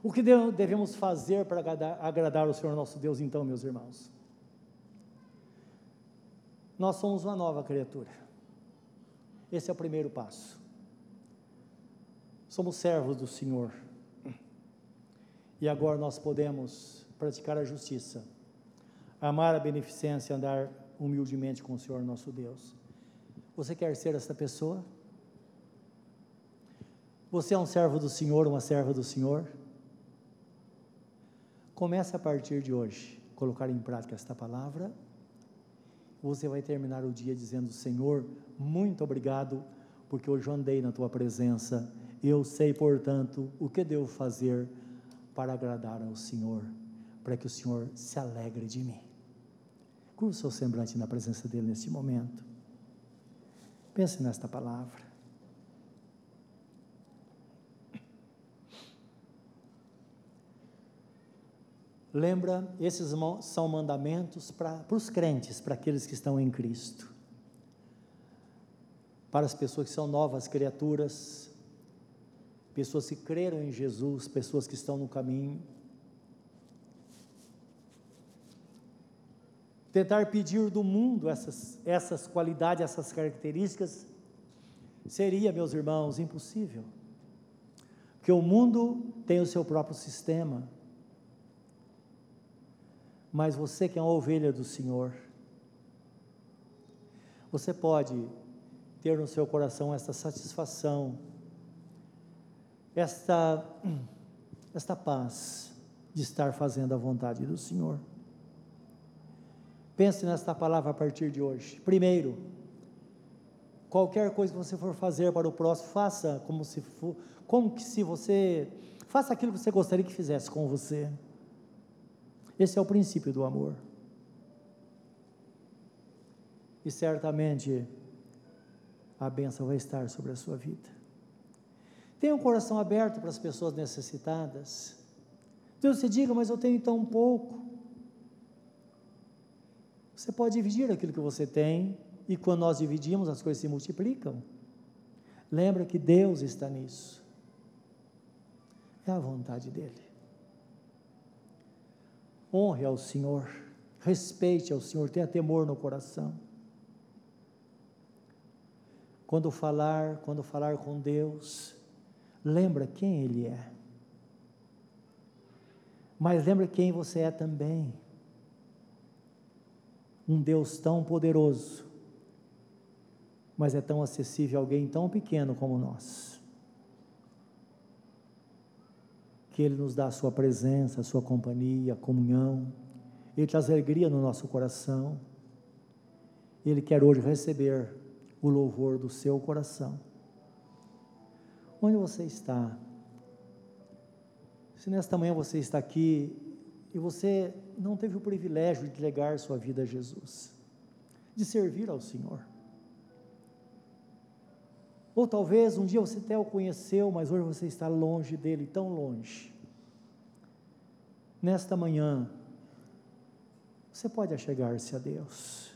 O que devemos fazer para agradar, agradar o Senhor nosso Deus, então, meus irmãos? Nós somos uma nova criatura. Esse é o primeiro passo. Somos servos do Senhor. E agora nós podemos praticar a justiça, amar a beneficência, andar humildemente com o Senhor nosso Deus. Você quer ser essa pessoa? Você é um servo do Senhor, uma serva do Senhor? Comece a partir de hoje, colocar em prática esta palavra. Você vai terminar o dia dizendo: Senhor, muito obrigado, porque hoje eu andei na tua presença. Eu sei, portanto, o que devo fazer para agradar ao Senhor, para que o Senhor se alegre de mim. Curva o seu semblante na presença dele neste momento. Pense nesta palavra. Lembra, esses são mandamentos para os crentes, para aqueles que estão em Cristo. Para as pessoas que são novas criaturas, pessoas que creram em Jesus, pessoas que estão no caminho. Tentar pedir do mundo essas, essas qualidades, essas características, seria, meus irmãos, impossível. Porque o mundo tem o seu próprio sistema mas você que é uma ovelha do Senhor, você pode ter no seu coração esta satisfação, esta, esta paz de estar fazendo a vontade do Senhor. Pense nesta palavra a partir de hoje. Primeiro, qualquer coisa que você for fazer para o próximo, faça como se for, como que se você faça aquilo que você gostaria que fizesse com você. Esse é o princípio do amor. E certamente a bênção vai estar sobre a sua vida. Tenha um coração aberto para as pessoas necessitadas. Deus você diga, mas eu tenho tão pouco. Você pode dividir aquilo que você tem, e quando nós dividimos, as coisas se multiplicam. Lembra que Deus está nisso. É a vontade dEle. Honre ao Senhor, respeite ao Senhor, tenha temor no coração. Quando falar, quando falar com Deus, lembra quem Ele é. Mas lembra quem você é também. Um Deus tão poderoso, mas é tão acessível a alguém tão pequeno como nós. Que Ele nos dá a Sua presença, a Sua companhia, a comunhão, Ele traz alegria no nosso coração. Ele quer hoje receber o louvor do seu coração. Onde você está? Se nesta manhã você está aqui e você não teve o privilégio de entregar sua vida a Jesus, de servir ao Senhor. Ou talvez um dia você até o conheceu, mas hoje você está longe dele, tão longe. Nesta manhã, você pode achegar-se a Deus.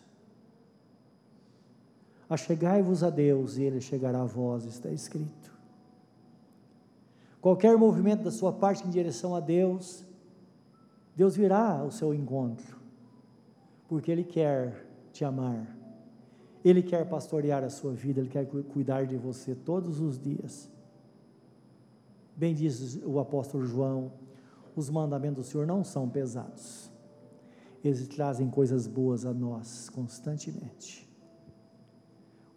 Achegai-vos a Deus e Ele chegará a vós, está escrito. Qualquer movimento da sua parte em direção a Deus, Deus virá ao seu encontro, porque Ele quer te amar, Ele quer pastorear a sua vida, Ele quer cuidar de você todos os dias. Bem diz o apóstolo João: os mandamentos do Senhor não são pesados, eles trazem coisas boas a nós constantemente.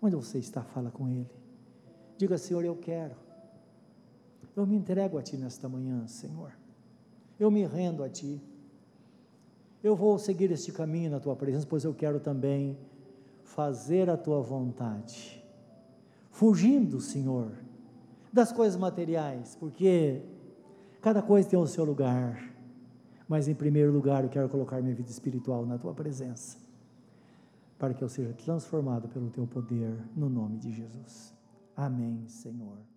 Onde você está, fala com Ele. Diga, Senhor, eu quero. Eu me entrego a Ti nesta manhã, Senhor. Eu me rendo a Ti. Eu vou seguir este caminho na Tua presença, pois eu quero também fazer a Tua vontade. Fugindo, Senhor, das coisas materiais, porque cada coisa tem o seu lugar. Mas em primeiro lugar, eu quero colocar minha vida espiritual na Tua presença, para que eu seja transformado pelo Teu poder, no nome de Jesus. Amém, Senhor.